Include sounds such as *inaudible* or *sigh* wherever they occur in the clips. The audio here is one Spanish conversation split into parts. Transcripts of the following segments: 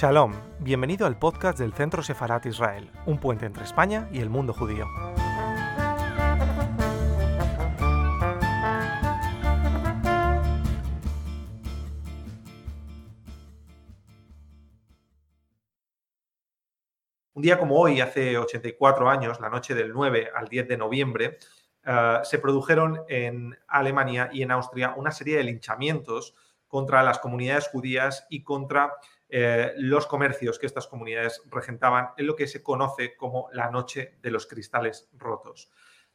Shalom, bienvenido al podcast del Centro Sefarat Israel, un puente entre España y el mundo judío. Un día como hoy, hace 84 años, la noche del 9 al 10 de noviembre, eh, se produjeron en Alemania y en Austria una serie de linchamientos contra las comunidades judías y contra eh, los comercios que estas comunidades regentaban en lo que se conoce como la Noche de los Cristales Rotos.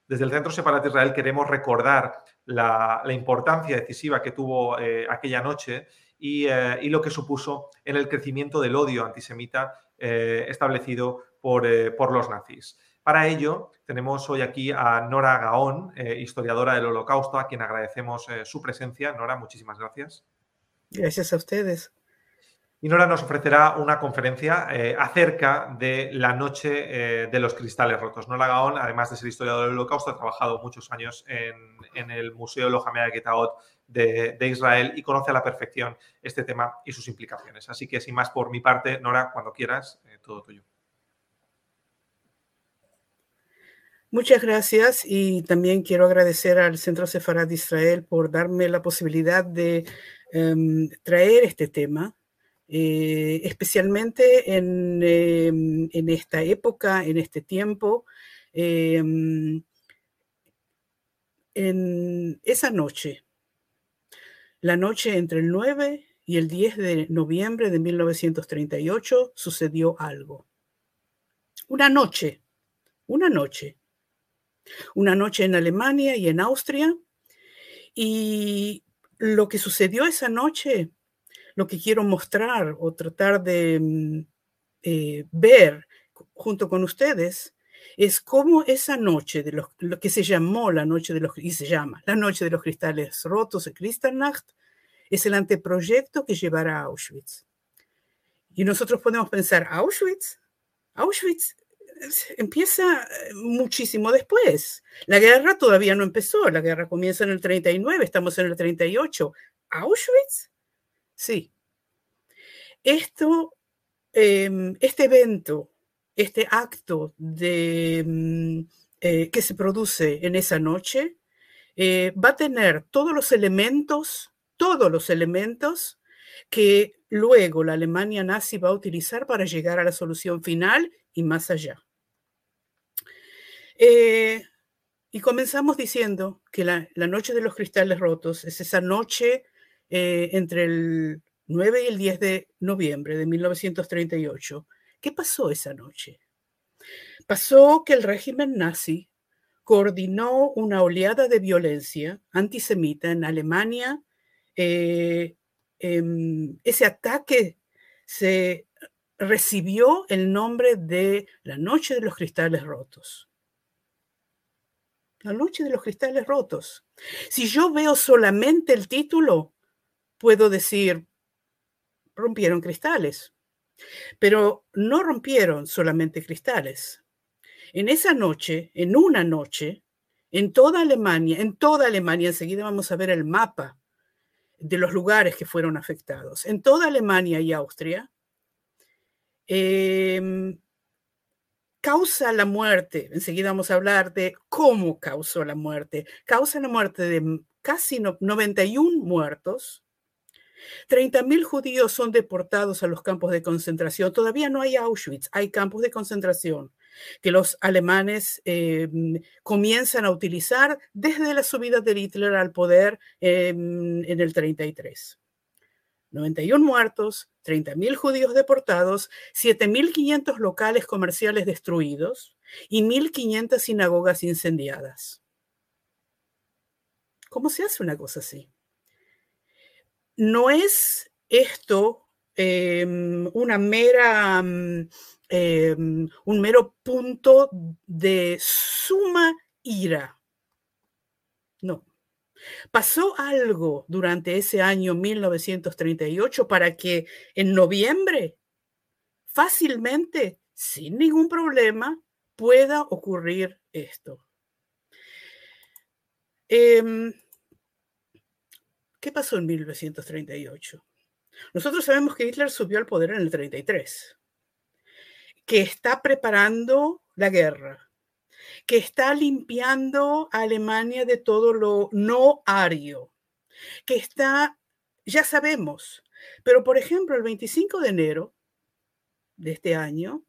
Desde el Centro Separat Israel queremos recordar la, importancia decisiva que tuvo eh, aquella noche y, lo que supuso en el crecimiento del odio antisemita establecido por, los nazis. Para ello, tenemos hoy aquí a Nora Gaón, eh, historiadora del Holocausto, a quien agradecemos eh, su presencia. Nora, muchísimas gracias. Gracias a ustedes. Y Nora nos ofrecerá una conferencia eh, acerca de la noche de los cristales rotos. Nora Gaón, además de ser historiadora del Holocausto, ha trabajado muchos años en, el Museo Lojamea Getaot de, de Israel y conoce a la perfección este tema y sus implicaciones. Así que, sin más por mi parte, Nora, cuando quieras, todo tuyo. Muchas gracias y también quiero agradecer al Centro Sefarad de Israel por darme la posibilidad de em, traer este tema, eh, especialmente en, em, en, esta época, en este tiempo, em, en esa noche, la noche entre el 9 y el 10 de noviembre de 1938, sucedió algo. Una noche, una noche una noche en Alemania y en Austria. Y lo que sucedió esa noche, lo que quiero mostrar o tratar de mm, eh, ver junto con ustedes, es cómo esa noche de los, lo que se llamó la noche de los y se llama la noche de los cristales rotos, Kristallnacht, es el anteproyecto que llevará a Auschwitz. Y nosotros podemos pensar, ¿Auschwitz? Auschwitz empieza eh, muchísimo después. La guerra todavía no empezó, la guerra comienza en el 39, estamos en el 38. ¿Auschwitz? Sí. Esto, em, este evento, este acto de, mm, eh, que se produce en esa noche, eh, va a tener todos los elementos, todos los elementos que luego la Alemania nazi va a utilizar para llegar a la solución final y más allá. Eh, y comenzamos diciendo que la, noche de los cristales rotos es esa noche eh, entre el 9 y el 10 de noviembre de 1938. ¿Qué pasó esa noche? Pasó que el régimen nazi coordinó una oleada de violencia antisemita en Alemania. Eh, em, ese ataque se recibió el nombre de la Noche de los Cristales Rotos la noche de los cristales rotos. Si yo veo solamente el título, puedo decir, rompieron cristales, pero no rompieron solamente cristales. En esa noche, en una noche, en toda Alemania, en toda Alemania, enseguida vamos a ver el mapa de los lugares que fueron afectados, en toda Alemania y Austria, eh, causa la muerte, enseguida vamos a hablar de cómo causó la muerte, causa la muerte de casi 91 muertos, 30.000 judíos son deportados a los campos de concentración. Todavía no hay Auschwitz, hay campos de concentración que los alemanes eh, comienzan a utilizar desde la subida de Hitler al poder en el 33. 91 muertos, 30.000 judíos deportados, 7.500 locales comerciales destruidos y 1.500 sinagogas incendiadas. ¿Cómo se hace una cosa así? No es esto em, una mera, mm, em, un mero punto de suma ira. No. Pasó algo durante ese año 1938 para que en noviembre, fácilmente, sin ningún problema, pueda ocurrir esto. Em, ¿Qué pasó en 1938? Nosotros sabemos que Hitler subió al poder en el 33, que está preparando la guerra, que está limpiando a Alemania de todo lo no ario, que está, ya sabemos, pero por ejemplo, el 25 de enero de este año,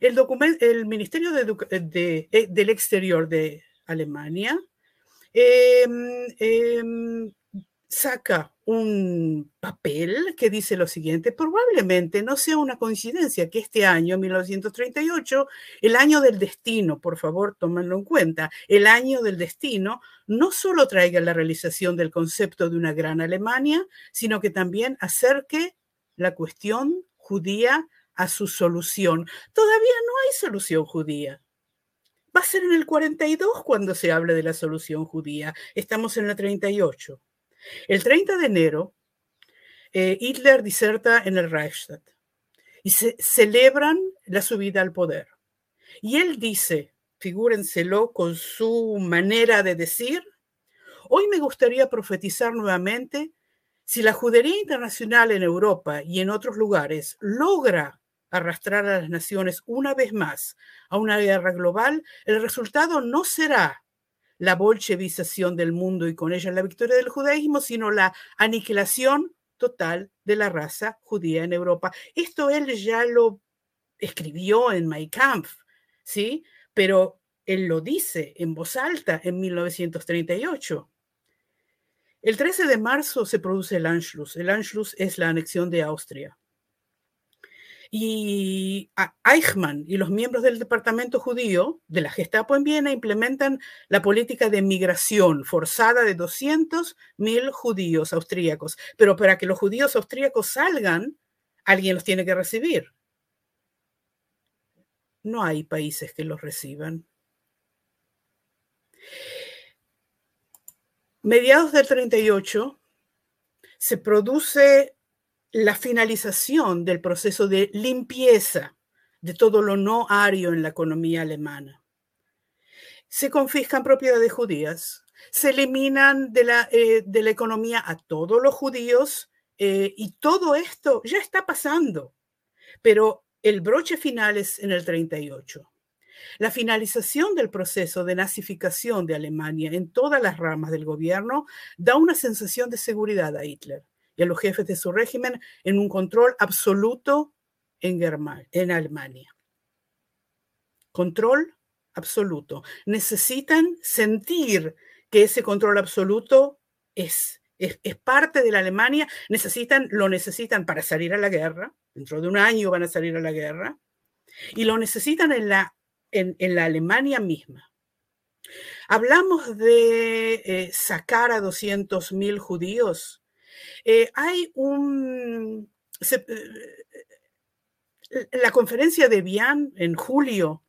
el, el Ministerio de, eh, del Exterior de Alemania em, em, saca un papel que dice lo siguiente, probablemente no sea una coincidencia que este año, 1938, el año del destino, por favor, tómenlo en cuenta, el año del destino no solo traiga la realización del concepto de una gran Alemania, sino que también acerque la cuestión judía a su solución. Todavía no hay solución judía. Va a ser en el 42 cuando se hable de la solución judía. Estamos en la 38. El 30 de enero, eh, Hitler diserta en el Reichstag y se celebran la subida al poder. Y él dice, figúrenselo con su manera de decir, hoy me gustaría profetizar nuevamente si la judería internacional en Europa y en otros lugares logra arrastrar a las naciones una vez más a una guerra global, el resultado no será la bolchevización del mundo y con ella la victoria del judaísmo, sino la aniquilación total de la raza judía en Europa. Esto él ya lo escribió en My Kampf, ¿sí? Pero él lo dice en voz alta en 1938. El 13 de marzo se produce el Anschluss. El Anschluss es la anexión de Austria. Y Eichmann y los miembros del departamento judío de la Gestapo en Viena implementan la política de migración forzada de 200.000 judíos austríacos. Pero para que los judíos austríacos salgan, alguien los tiene que recibir. No hay países que los reciban. Mediados del 38 se produce la finalización del proceso de limpieza de todo lo no ario en la economía alemana. Se confiscan propiedades judías, se eliminan de la, eh, economía a todos los judíos eh, y todo esto ya está pasando, pero el broche final es en el 38. La finalización del proceso de nazificación de Alemania en todas las ramas del gobierno da una sensación de seguridad a Hitler y a los jefes de su régimen en un control absoluto en, en Alemania. Control absoluto. Necesitan sentir que ese control absoluto es, es, parte de la Alemania, necesitan, lo necesitan para salir a la guerra, dentro de un año van a salir a la guerra, y lo necesitan en la, en, la Alemania misma. Hablamos de eh, sacar a 200.000 judíos eh, hay un... Eh, la conferencia de Vian en julio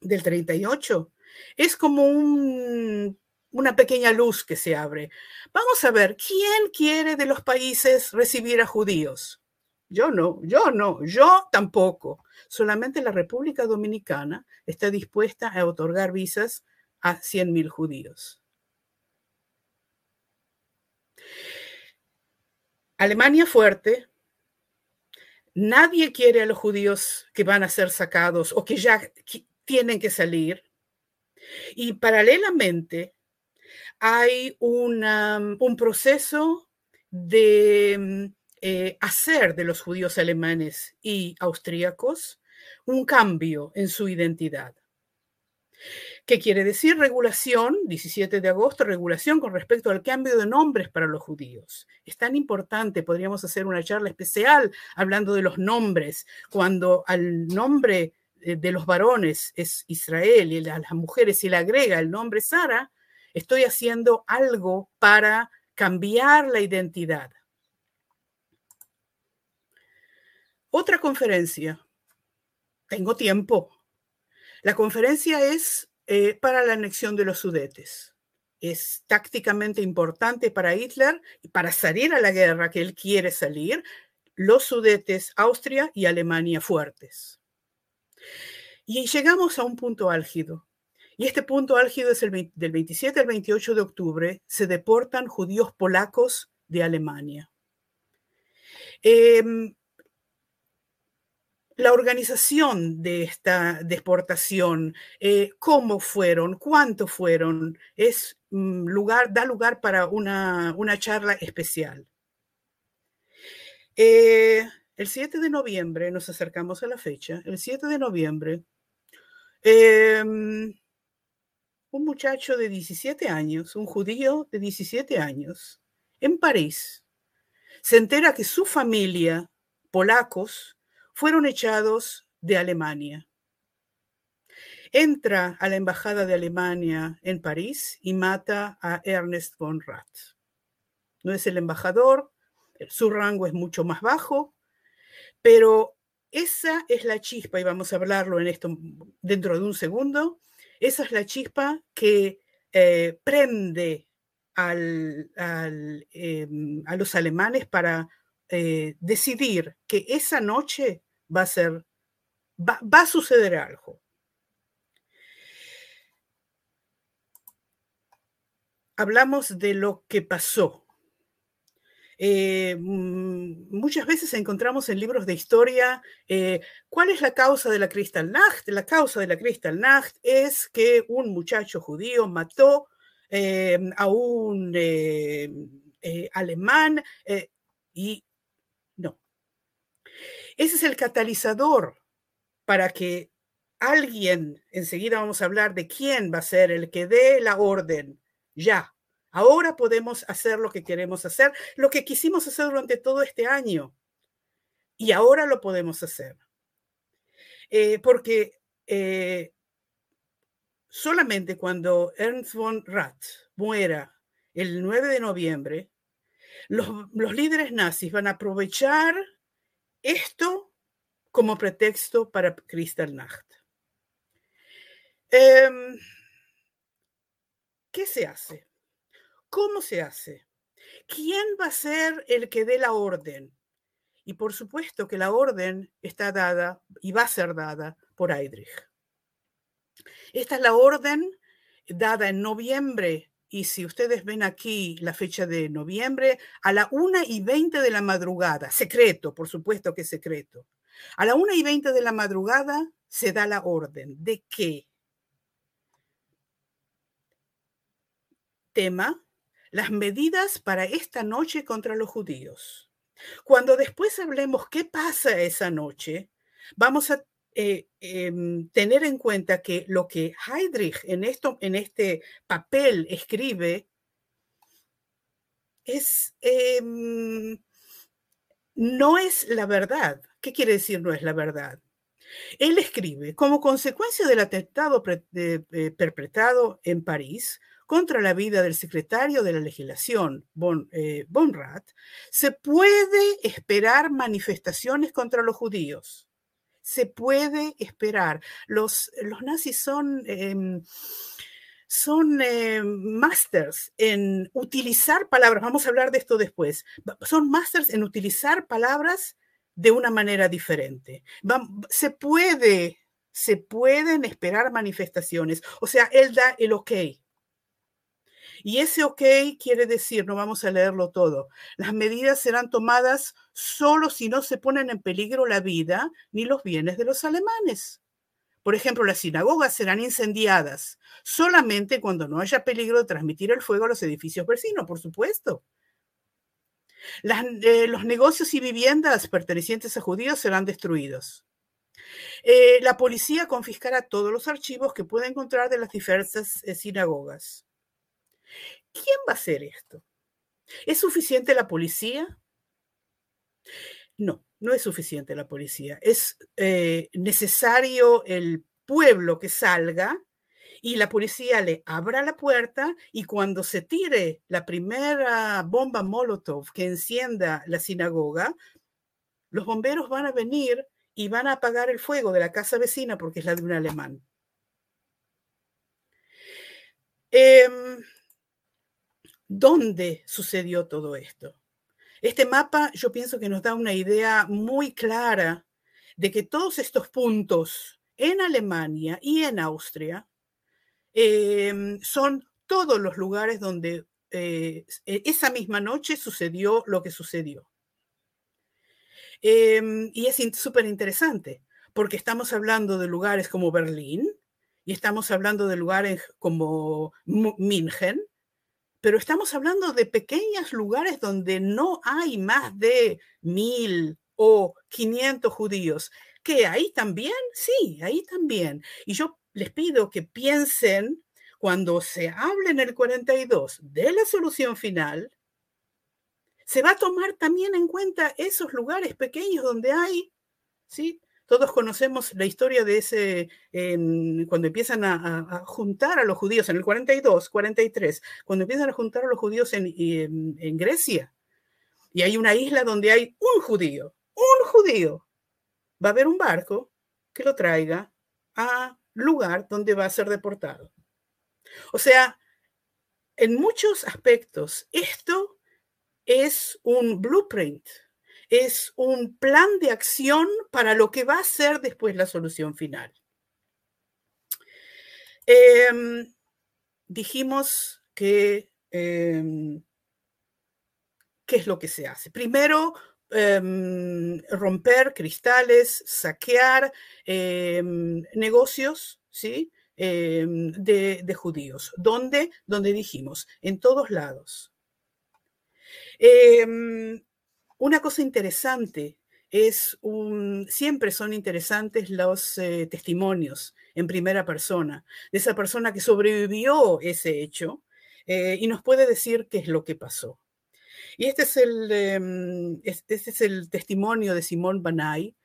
del 38 es como una pequeña luz que se abre. Vamos a ver, ¿quién quiere de los países recibir a judíos? Yo no, yo no, yo tampoco. Solamente la República Dominicana está dispuesta a otorgar visas a 100.000 judíos. Alemania fuerte, nadie quiere a los judíos que van a ser sacados o que ya tienen que salir. Y paralelamente hay un proceso de eh, hacer de los judíos alemanes y austríacos un cambio en su identidad. ¿Qué quiere decir regulación? 17 de agosto, regulación con respecto al cambio de nombres para los judíos. Es tan importante, podríamos hacer una charla especial hablando de los nombres, cuando al nombre eh, de los varones es Israel y a las mujeres se le agrega el nombre Sara, estoy haciendo algo para cambiar la identidad. Otra conferencia. Tengo tiempo. La conferencia es eh, para la anexión de los Sudetes. Es tácticamente importante para Hitler y para salir a la guerra que él quiere salir, los Sudetes, Austria y Alemania fuertes. Y llegamos a un punto álgido. Y este punto álgido es el del 27 al 28 de octubre, se deportan judíos polacos de Alemania. Em, la organización de esta deportación, eh, cómo fueron, cuánto fueron, es mm, lugar, da lugar para una, charla especial. Eh, el 7 de noviembre, nos acercamos a la fecha, el 7 de noviembre, em, un muchacho de 17 años, un judío de 17 años, en París, se entera que su familia, polacos, fueron echados de Alemania. Entra a la embajada de Alemania en París y mata a Ernest von Rath. No es el embajador, su rango es mucho más bajo, pero esa es la chispa, y vamos a hablarlo en esto dentro de un segundo, esa es la chispa que eh, prende em, a los alemanes para eh, decidir que esa noche va a ser, va, a suceder algo. Hablamos de lo que pasó. Eh, mm, muchas veces encontramos en libros de historia eh, cuál es la causa de la Kristallnacht. La causa de la Kristallnacht es que un muchacho judío mató eh, a un alemán y ese es el catalizador para que alguien, enseguida vamos a hablar de quién va a ser el que dé la orden, ya. Ahora podemos hacer lo que queremos hacer, lo que quisimos hacer durante todo este año. Y ahora lo podemos hacer. Eh, porque eh, solamente cuando Ernst von Rath muera el 9 de noviembre, los, los líderes nazis van a aprovechar esto como pretexto para Kristallnacht. Em, ¿Qué se hace? ¿Cómo se hace? ¿Quién va a ser el que dé la orden? Y por supuesto que la orden está dada y va a ser dada por Heydrich. Esta es la orden dada en noviembre y si ustedes ven aquí la fecha de noviembre, a la 1 y 20 de la madrugada, secreto, por supuesto que es secreto, a la 1 y 20 de la madrugada se da la orden de que tema las medidas para esta noche contra los judíos. Cuando después hablemos qué pasa esa noche, vamos a eh, em, tener en cuenta que lo que Heydrich en, esto, en este papel escribe es, em, no es la verdad. ¿Qué quiere decir no es la verdad? Él escribe, como consecuencia del atentado eh, perpetrado en París contra la vida del secretario de la legislación, Von, eh, se puede esperar manifestaciones contra los judíos se puede esperar. Los, los nazis son, em, son eh, masters en utilizar palabras, vamos a hablar de esto después, son masters en utilizar palabras de una manera diferente. se puede, se pueden esperar manifestaciones, o sea, él da el ok. Y ese ok quiere decir, no vamos a leerlo todo, las medidas serán tomadas solo si no se ponen en peligro la vida ni los bienes de los alemanes. Por ejemplo, las sinagogas serán incendiadas solamente cuando no haya peligro de transmitir el fuego a los edificios vecinos, por supuesto. Eh, los negocios y viviendas pertenecientes a judíos serán destruidos. Eh, la policía confiscará todos los archivos que pueda encontrar de las diversas eh, sinagogas. ¿Quién va a hacer esto? ¿Es suficiente la policía? No, no es suficiente la policía. Es eh, necesario el pueblo que salga y la policía le abra la puerta y cuando se tire la primera bomba Molotov que encienda la sinagoga, los bomberos van a venir y van a apagar el fuego de la casa vecina porque es la de un alemán. Em, ¿Dónde sucedió todo esto? Este mapa yo pienso que nos da una idea muy clara de que todos estos puntos en Alemania y en Austria em, son todos los lugares donde eh, esa misma noche sucedió lo que sucedió. Em, y es súper interesante, porque estamos hablando de lugares como Berlín y estamos hablando de lugares como München, pero estamos hablando de pequeños lugares donde no hay más de mil o quinientos judíos. ¿Que ahí también? Sí, ahí también. Y yo les pido que piensen cuando se hable en el 42 de la solución final, se va a tomar también en cuenta esos lugares pequeños donde hay, ¿sí? Todos conocemos la historia de ese, cuando empiezan a, juntar a los judíos en el 42, 43, cuando empiezan a juntar a los judíos en, Grecia. Y hay una isla donde hay un judío, un judío. Va a haber un barco que lo traiga a lugar donde va a ser deportado. O sea, en muchos aspectos, esto es un blueprint, es un plan de acción para lo que va a ser después la solución final. Em, dijimos que, em, ¿qué es lo que se hace? Primero, em, romper cristales, saquear negocios, ¿sí? de, judíos. ¿Dónde? Donde dijimos, en todos lados. Una cosa interesante es un, siempre son interesantes los eh, testimonios en primera persona de esa persona que sobrevivió ese hecho eh, y nos puede decir qué es lo que pasó. Y este es el, em, este es el testimonio de Simón Banay.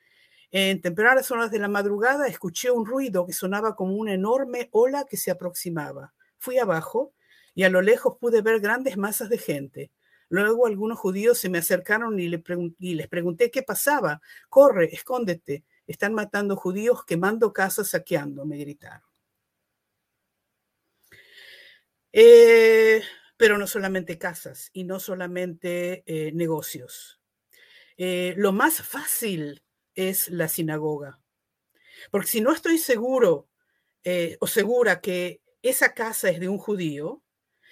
En tempranas horas de la madrugada escuché un ruido que sonaba como una enorme ola que se aproximaba. Fui abajo y a lo lejos pude ver grandes masas de gente. Luego algunos judíos se me acercaron y, les pregunté qué pasaba. Corre, escóndete. Están matando judíos, quemando casas, saqueando, me gritaron. Eh, pero no solamente casas y no solamente eh, negocios. Eh, lo más fácil es la sinagoga. Porque si no estoy seguro o segura que esa casa es de un judío,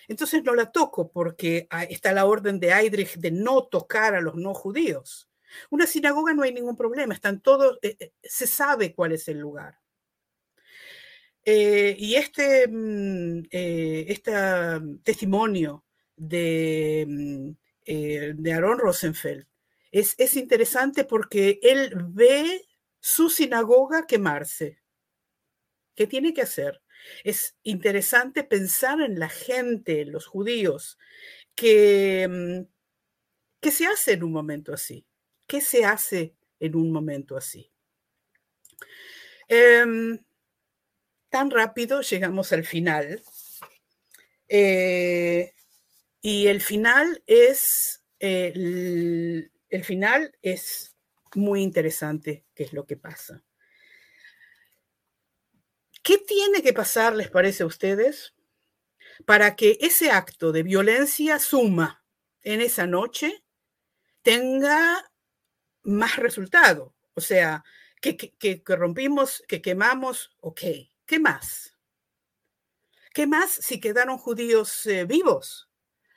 entonces no la toco porque está la orden de Heydrich de no tocar a los no judíos. Una sinagoga no hay ningún problema, están todos, eh, eh, se sabe cuál es el lugar. Eh, y este, este testimonio de, mm, de Aaron Rosenfeld es, es interesante porque él ve su sinagoga quemarse. ¿Qué tiene que hacer? Es interesante pensar en la gente, los judíos, que, mm, ¿qué se hace en un momento así? ¿Qué se hace en un momento así? Em, tan rápido llegamos al final. Eh, y el final es, el final es muy interesante, qué es lo que pasa. ¿Qué tiene que pasar, les parece a ustedes, para que ese acto de violencia suma en esa noche tenga más resultado? O sea, que, rompimos, que quemamos, ok, ¿qué más? ¿Qué más si quedaron judíos eh, vivos?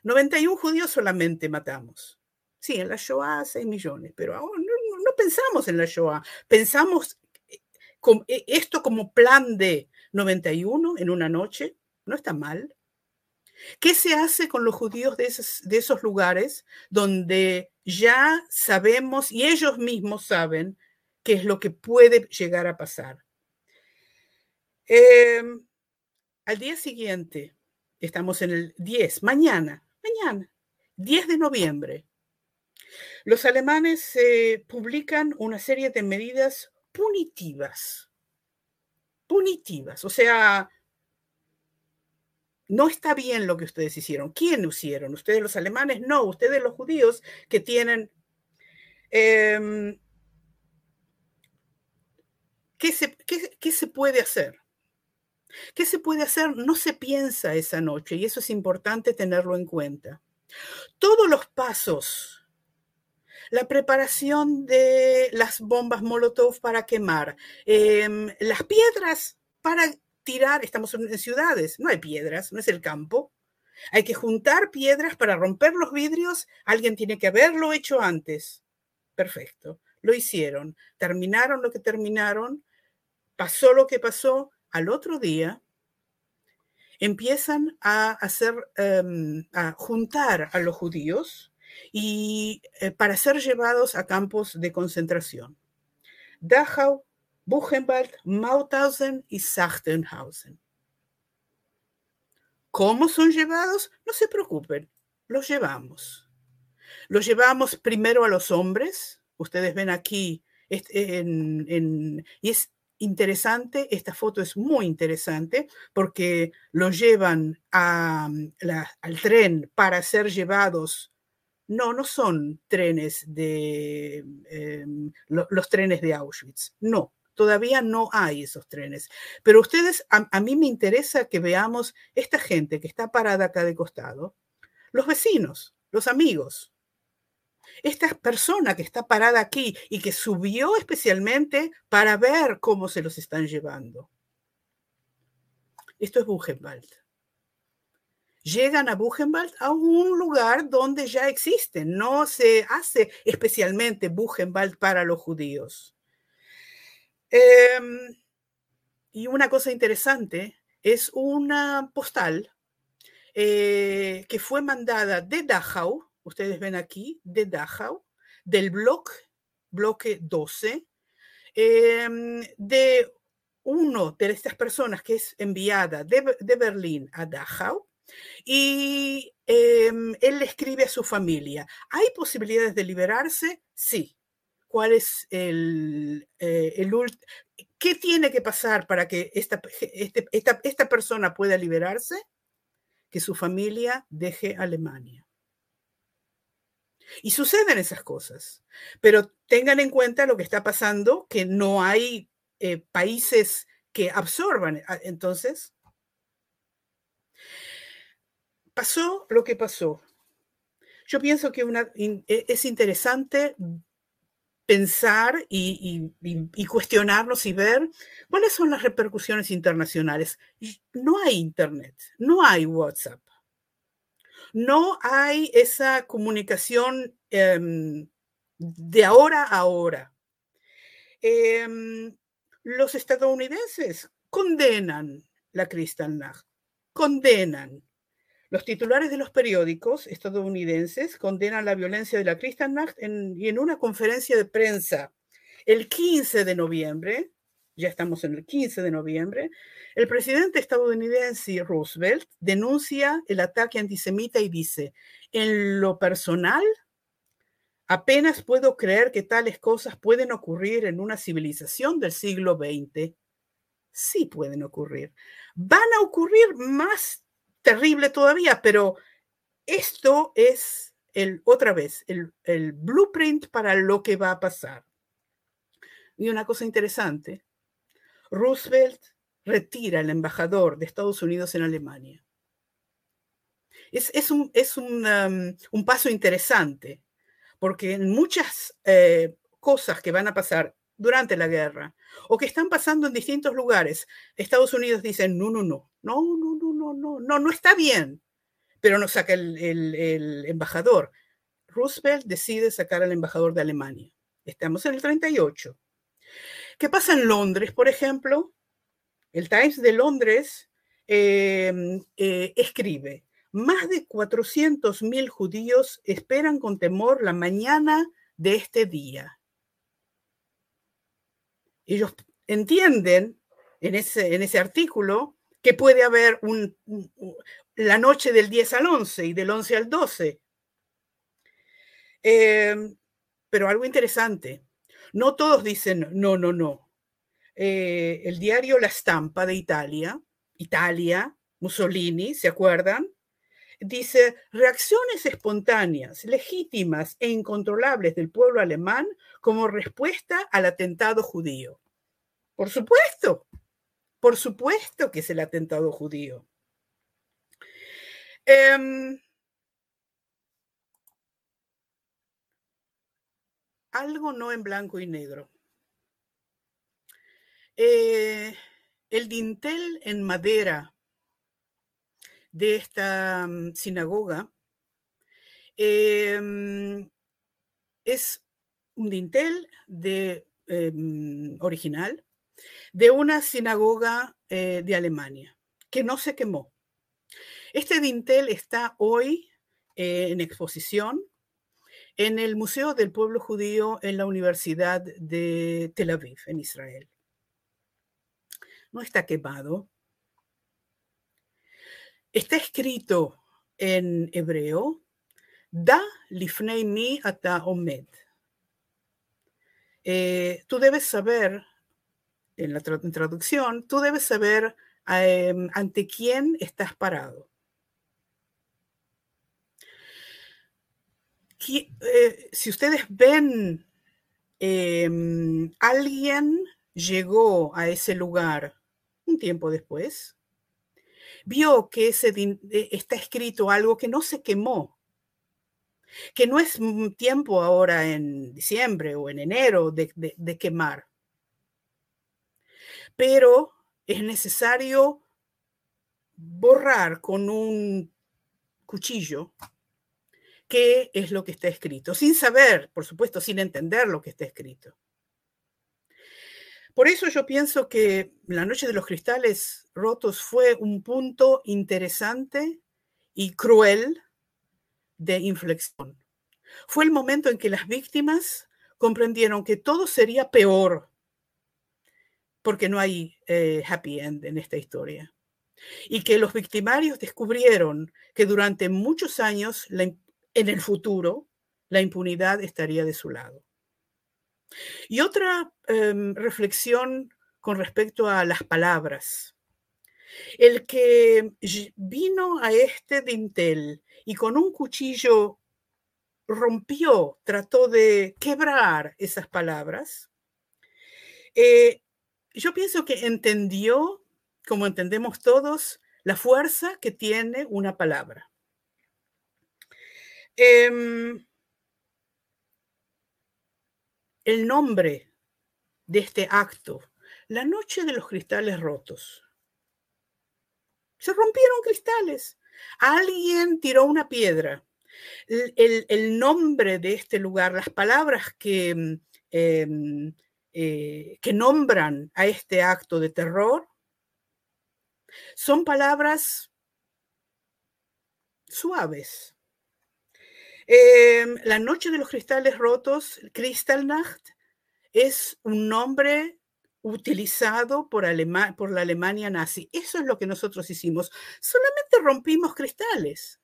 91 judíos solamente matamos. Sí, en la Shoah 6 millones, pero no, no, pensamos en la Shoah, pensamos e, esto como plan de 91 en una noche, no está mal. ¿Qué se hace con los judíos de esos, de esos lugares donde ya sabemos y ellos mismos saben qué es lo que puede llegar a pasar? Em, al día siguiente, estamos en el 10, mañana, mañana, 10 de noviembre, los alemanes eh, publican una serie de medidas punitivas. Punitivas. O sea, no está bien lo que ustedes hicieron. ¿Quién hicieron? ¿Ustedes los alemanes? No, ustedes los judíos que tienen... Em, ¿qué, se, ¿Qué se puede hacer? ¿Qué se puede hacer? No se piensa esa noche y eso es importante tenerlo en cuenta. Todos los pasos la preparación de las bombas Molotov para quemar, em, las piedras para tirar, estamos en ciudades, no hay piedras, no es el campo. Hay que juntar piedras para romper los vidrios, alguien tiene que haberlo hecho antes. Perfecto. lo hicieron, terminaron lo que terminaron, pasó lo que pasó, al otro día empiezan a hacer, em, a juntar a los judíos y eh, para ser llevados a campos de concentración. Dachau, Buchenwald, Mauthausen y Sachsenhausen. ¿Cómo son llevados? No se preocupen, los llevamos. Los llevamos primero a los hombres. Ustedes ven aquí, y es interesante, esta foto es muy interesante porque los llevan al tren para ser llevados. No, no son trenes de em, los trenes de Auschwitz, no, todavía no hay esos trenes. Pero ustedes, a, mí me interesa que veamos esta gente que está parada acá de costado, los vecinos, los amigos, esta persona que está parada aquí y que subió especialmente para ver cómo se los están llevando. Esto es Buchenwald. Llegan a Buchenwald a un lugar donde ya existen, no se hace especialmente Buchenwald para los judíos. Em, y una cosa interesante es una postal eh, que fue mandada de Dachau, ustedes ven aquí, de Dachau, del bloque, bloque 12, em, de uno de estas personas que es enviada de, Berlín a Dachau, y em, él le escribe a su familia, ¿hay posibilidades de liberarse? Sí. ¿Cuál es el, eh, el qué tiene que pasar para que esta, este, esta, esta persona pueda liberarse? Que su familia deje Alemania. Y suceden esas cosas. Pero tengan en cuenta lo que está pasando, que no hay eh, países que absorban. Ah, entonces, pasó lo que pasó. Yo pienso que e, es interesante pensar y, y, cuestionarnos y ver cuáles son las repercusiones internacionales. No hay Internet, no hay WhatsApp, no hay esa comunicación em, de ahora a ahora. Em, los estadounidenses condenan la Kristallnacht, condenan. Los titulares de los periódicos estadounidenses condenan la violencia de la Kristallnacht y en una conferencia de prensa el 15 de noviembre, ya estamos en el 15 de noviembre, el presidente estadounidense Roosevelt denuncia el ataque antisemita y dice, en lo personal, apenas puedo creer que tales cosas pueden ocurrir en una civilización del siglo XX. Sí pueden ocurrir. Van a ocurrir más terrible todavía, pero esto es el, otra vez, el, el blueprint para lo que va a pasar. Y una cosa interesante, Roosevelt retira al embajador de Estados Unidos en Alemania. Es, un, es um, un, paso interesante, porque en muchas eh, cosas que van a pasar durante la guerra o que están pasando en distintos lugares, Estados Unidos dice, no, no, no, no, no, no, no, no, no, no está bien, pero no saca el, el embajador. Roosevelt decide sacar al embajador de Alemania. Estamos en el 38. ¿Qué pasa en Londres, por ejemplo? El Times de Londres em, eh, escribe, más de 400.000 judíos esperan con temor la mañana de este día. Ellos entienden en ese, en ese artículo que puede haber la noche del 10 al 11 y del 11 al 12. Em, pero algo interesante, no todos dicen no, no, no. Eh, el diario La Stampa de Italia, Italia, Mussolini, ¿se acuerdan? Dice, reacciones espontáneas, legítimas e incontrolables del pueblo alemán como respuesta al atentado judío. Por supuesto, por supuesto que es el atentado judío. Em, algo no en blanco y negro. Eh, el dintel en madera de esta mm, sinagoga em, es un dintel de, em, original de una sinagoga eh, de Alemania que no se quemó. Este dintel está hoy eh, en exposición en el Museo del Pueblo Judío en la Universidad de Tel Aviv, en Israel. No está quemado. Está escrito en hebreo, Da lifnei mi ata omed. Eh, tú debes saber, en la traducción, tú debes saber em, ante quién estás parado. Eh, si ustedes ven, em, alguien llegó a ese lugar un tiempo después, vio que ese, eh, está escrito algo que no se quemó, que no es tiempo ahora en diciembre o en enero de quemar, pero es necesario borrar con un cuchillo qué es lo que está escrito, sin saber, por supuesto, sin entender lo que está escrito. Por eso yo pienso que la noche de los cristales rotos fue un punto interesante y cruel de inflexión. Fue el momento en que las víctimas comprendieron que todo sería peor, porque no hay eh, happy end en esta historia. Y que los victimarios descubrieron que durante muchos años en el futuro la impunidad estaría de su lado. Y otra em, reflexión con respecto a las palabras. El que vino a este dintel y con un cuchillo rompió, trató de quebrar esas palabras, eh, yo pienso que entendió, como entendemos todos, la fuerza que tiene una palabra. Em, el nombre de este acto, la noche de los cristales rotos. Se rompieron cristales. Alguien tiró una piedra. El, nombre de este lugar, las palabras que, em, eh, que nombran a este acto de terror, son palabras suaves, Em, la Noche de los Cristales Rotos, Kristallnacht, es un nombre utilizado por, por la Alemania nazi. Eso es lo que nosotros hicimos. Solamente rompimos cristales.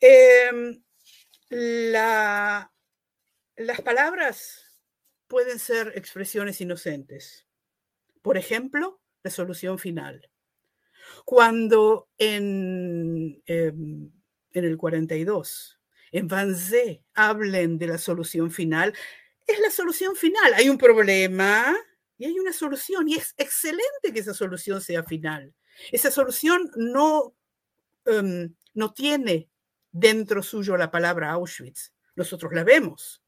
Em, las palabras pueden ser expresiones inocentes. Por ejemplo, la solución final. Cuando en em, en el 42. En Vanzé hablen de la solución final. Es la solución final. Hay un problema y hay una solución y es excelente que esa solución sea final. Esa solución no, em, no tiene dentro suyo la palabra Auschwitz. Nosotros la vemos,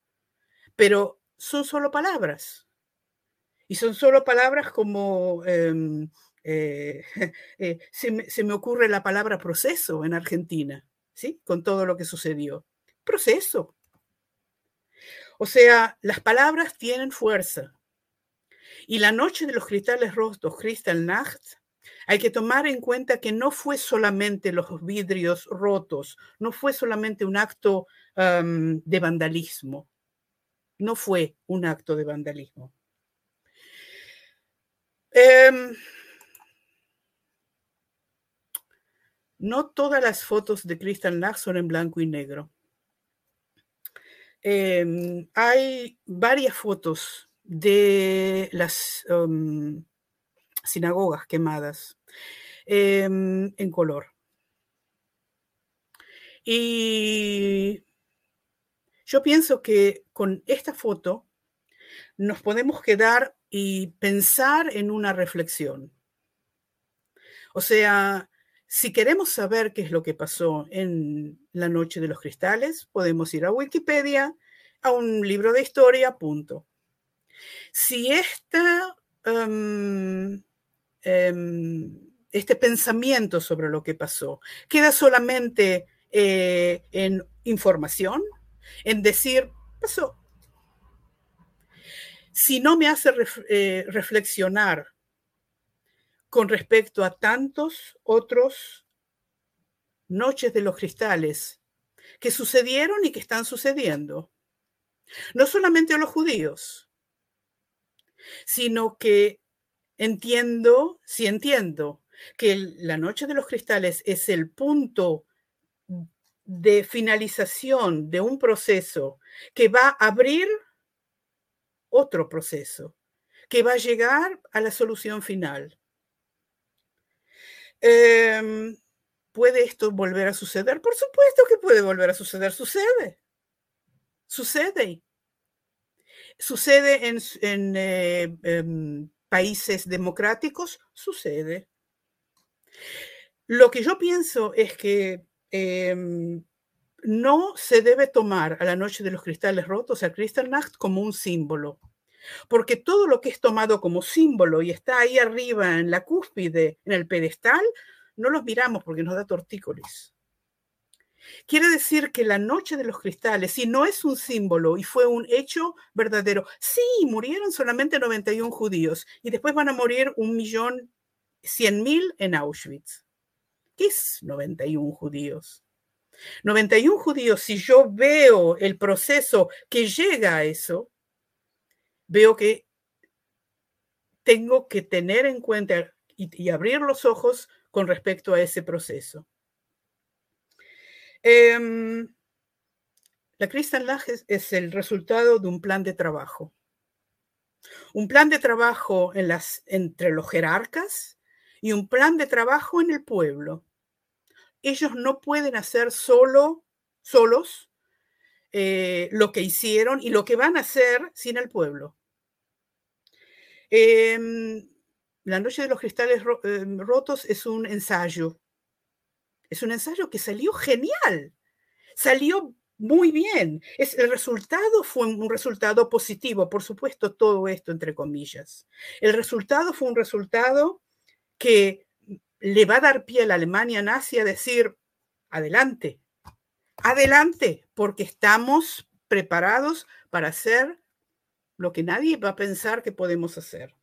pero son solo palabras. Y son solo palabras como em, eh, *laughs* eh, se me ocurre la palabra proceso en Argentina. ¿sí? Con todo lo que sucedió. Proceso. O sea, las palabras tienen fuerza. Y la noche de los cristales rotos, Kristallnacht, hay que tomar en cuenta que no fue solamente los vidrios rotos, no fue solamente un acto de vandalismo, no fue un acto de vandalismo. Em, No todas las fotos de Kristallnacht son en blanco y negro. Em, hay varias fotos de las um, sinagogas quemadas em, en color. Y yo pienso que con esta foto nos podemos quedar y pensar en una reflexión. O sea, si queremos saber qué es lo que pasó en la noche de los cristales, podemos ir a Wikipedia, a un libro de historia, punto. Si em, em, este pensamiento sobre lo que pasó queda solamente eh, en información, en decir, pasó. Si no me hace eh, reflexionar con respecto a tantos otros noches de los cristales que sucedieron y que están sucediendo. No solamente a los judíos, sino que entiendo, si entiendo que la noche de los cristales es el punto de finalización de un proceso que va a abrir otro proceso, que va a llegar a la solución final. Em, ¿Puede esto volver a suceder? Por supuesto que puede volver a suceder. Sucede. Sucede. Sucede en, eh, em, países democráticos. Sucede. Lo que yo pienso es que em, no se debe tomar a la noche de los cristales rotos, a Kristallnacht, como un símbolo. Porque todo lo que es tomado como símbolo y está ahí arriba en la cúspide, en el pedestal, no los miramos porque nos da tortícolis. Quiere decir que la noche de los cristales, si no es un símbolo y fue un hecho verdadero, sí, murieron solamente 91 judíos y después van a morir un millón cien mil en Auschwitz. ¿Qué es 91 judíos? 91 judíos, si yo veo el proceso que llega a eso, veo que tengo que tener en cuenta y, abrir los ojos con respecto a ese proceso. Em, la Kristallnacht es, el resultado de un plan de trabajo. Un plan de trabajo entre los jerarcas y un plan de trabajo en el pueblo. Ellos no pueden hacer solo, solos eh, lo que hicieron y lo que van a hacer sin el pueblo. Em, la Noche de los Cristales em, Rotos es un ensayo. Es un ensayo que salió genial. Salió muy bien. Es, el resultado fue un resultado positivo, por supuesto, todo esto entre comillas. El resultado fue un resultado que le va a dar pie a la Alemania nazi a decir, adelante, adelante, porque estamos preparados para hacer lo que nadie va a pensar que podemos hacer.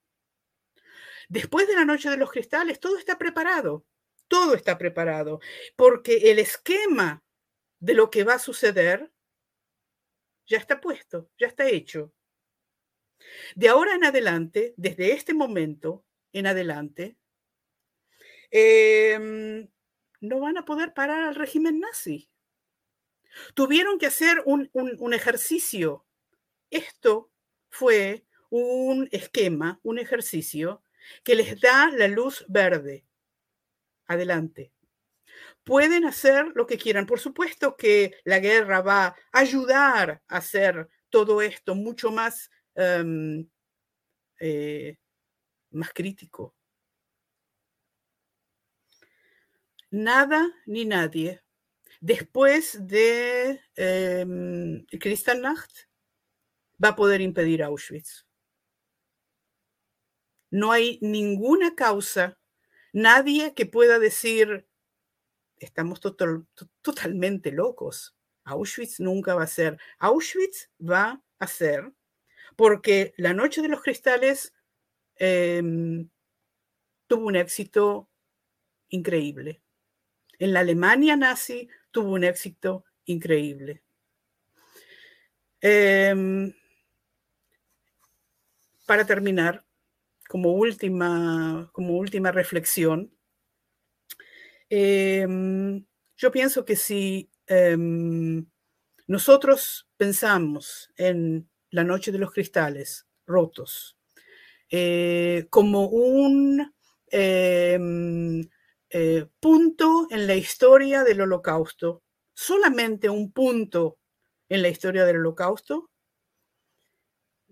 Después de la noche de los cristales, todo está preparado, todo está preparado, porque el esquema de lo que va a suceder ya está puesto, ya está hecho. De ahora en adelante, desde este momento en adelante, em, no van a poder parar al régimen nazi. Tuvieron que hacer un, un ejercicio. Esto fue un esquema, un ejercicio que les da la luz verde. Adelante. Pueden hacer lo que quieran. Por supuesto que la guerra va a ayudar a hacer todo esto mucho más, em, eh, más crítico. Nada ni nadie. Después de eh, Kristallnacht va a poder impedir Auschwitz. No hay ninguna causa, nadie que pueda decir, estamos totalmente locos. Auschwitz nunca va a ser. Auschwitz va a ser porque la Noche de los Cristales em, tuvo un éxito increíble. En la Alemania nazi tuvo un éxito increíble. Em, para terminar, como última, como última reflexión, em, yo pienso que si em, nosotros pensamos en la noche de los cristales rotos eh, como un eh, punto en la historia del holocausto, solamente un punto en la historia del holocausto,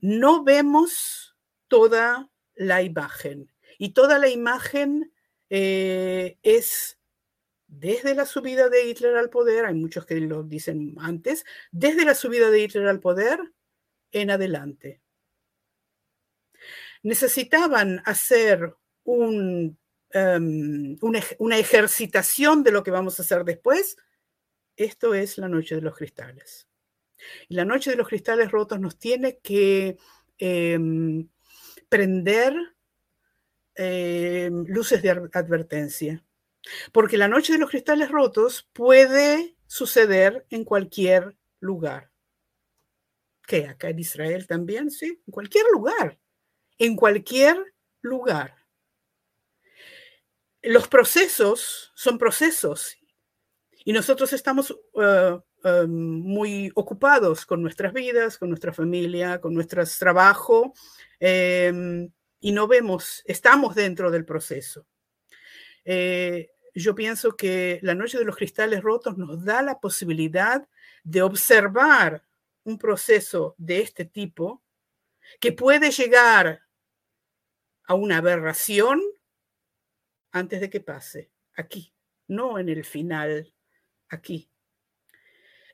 no vemos toda la imagen. Y toda la imagen eh, es desde la subida de Hitler al poder, hay muchos que lo dicen antes, desde la subida de Hitler al poder en adelante. Necesitaban hacer un, em, una, ejercitación de lo que vamos a hacer después. Esto es la noche de los cristales. Y la noche de los cristales rotos nos tiene que em, prender em, luces de advertencia. Porque la noche de los cristales rotos puede suceder en cualquier lugar. ¿Qué? Acá en Israel también, sí, en cualquier lugar. En cualquier lugar. Los procesos son procesos y nosotros estamos uh, um, muy ocupados con nuestras vidas, con nuestra familia, con nuestro trabajo em, y no vemos, estamos dentro del proceso. Eh, yo pienso que la noche de los cristales rotos nos da la posibilidad de observar un proceso de este tipo que puede llegar a una aberración antes de que pase, aquí, no en el final, aquí.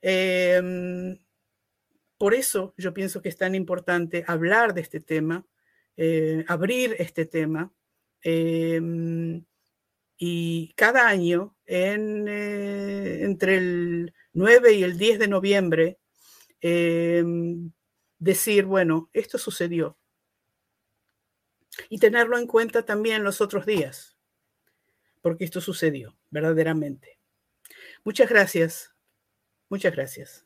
Em, por eso yo pienso que es tan importante hablar de este tema, eh, abrir este tema. Em, y cada año, eh, entre el 9 y el 10 de noviembre, em, decir, bueno, esto sucedió. Y tenerlo en cuenta también los otros días, porque esto sucedió verdaderamente. Muchas gracias. Muchas gracias.